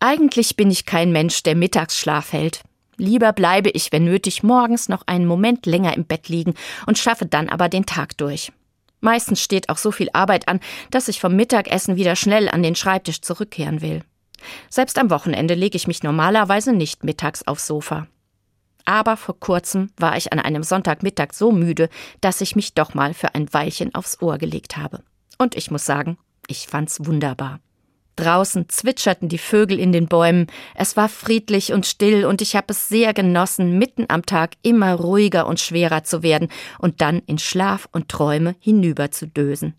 Eigentlich bin ich kein Mensch, der Mittagsschlaf hält. Lieber bleibe ich, wenn nötig, morgens noch einen Moment länger im Bett liegen und schaffe dann aber den Tag durch. Meistens steht auch so viel Arbeit an, dass ich vom Mittagessen wieder schnell an den Schreibtisch zurückkehren will. Selbst am Wochenende lege ich mich normalerweise nicht mittags aufs Sofa. Aber vor kurzem war ich an einem Sonntagmittag so müde, dass ich mich doch mal für ein Weilchen aufs Ohr gelegt habe. Und ich muss sagen, ich fand's wunderbar. Draußen zwitscherten die Vögel in den Bäumen, es war friedlich und still, und ich habe es sehr genossen, mitten am Tag immer ruhiger und schwerer zu werden und dann in Schlaf und Träume hinüber zu dösen.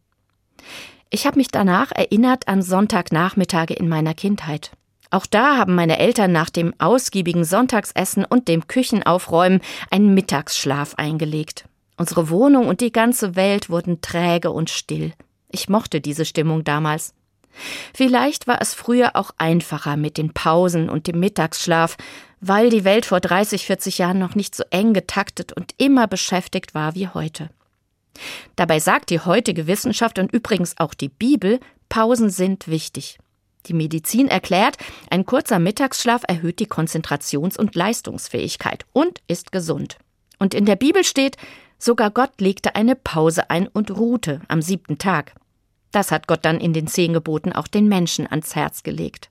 Ich habe mich danach erinnert an Sonntagnachmittage in meiner Kindheit. Auch da haben meine Eltern nach dem ausgiebigen Sonntagsessen und dem Küchenaufräumen einen Mittagsschlaf eingelegt. Unsere Wohnung und die ganze Welt wurden träge und still. Ich mochte diese Stimmung damals. Vielleicht war es früher auch einfacher mit den Pausen und dem Mittagsschlaf, weil die Welt vor 30, 40 Jahren noch nicht so eng getaktet und immer beschäftigt war wie heute. Dabei sagt die heutige Wissenschaft und übrigens auch die Bibel, Pausen sind wichtig. Die Medizin erklärt, ein kurzer Mittagsschlaf erhöht die Konzentrations- und Leistungsfähigkeit und ist gesund. Und in der Bibel steht, sogar Gott legte eine Pause ein und ruhte am siebten Tag. Das hat Gott dann in den zehn Geboten auch den Menschen ans Herz gelegt.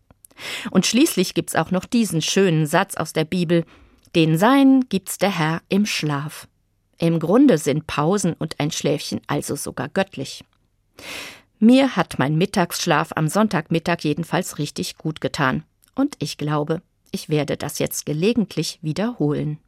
Und schließlich gibt's auch noch diesen schönen Satz aus der Bibel, den Sein gibt's der Herr im Schlaf. Im Grunde sind Pausen und ein Schläfchen also sogar göttlich. Mir hat mein Mittagsschlaf am Sonntagmittag jedenfalls richtig gut getan. Und ich glaube, ich werde das jetzt gelegentlich wiederholen.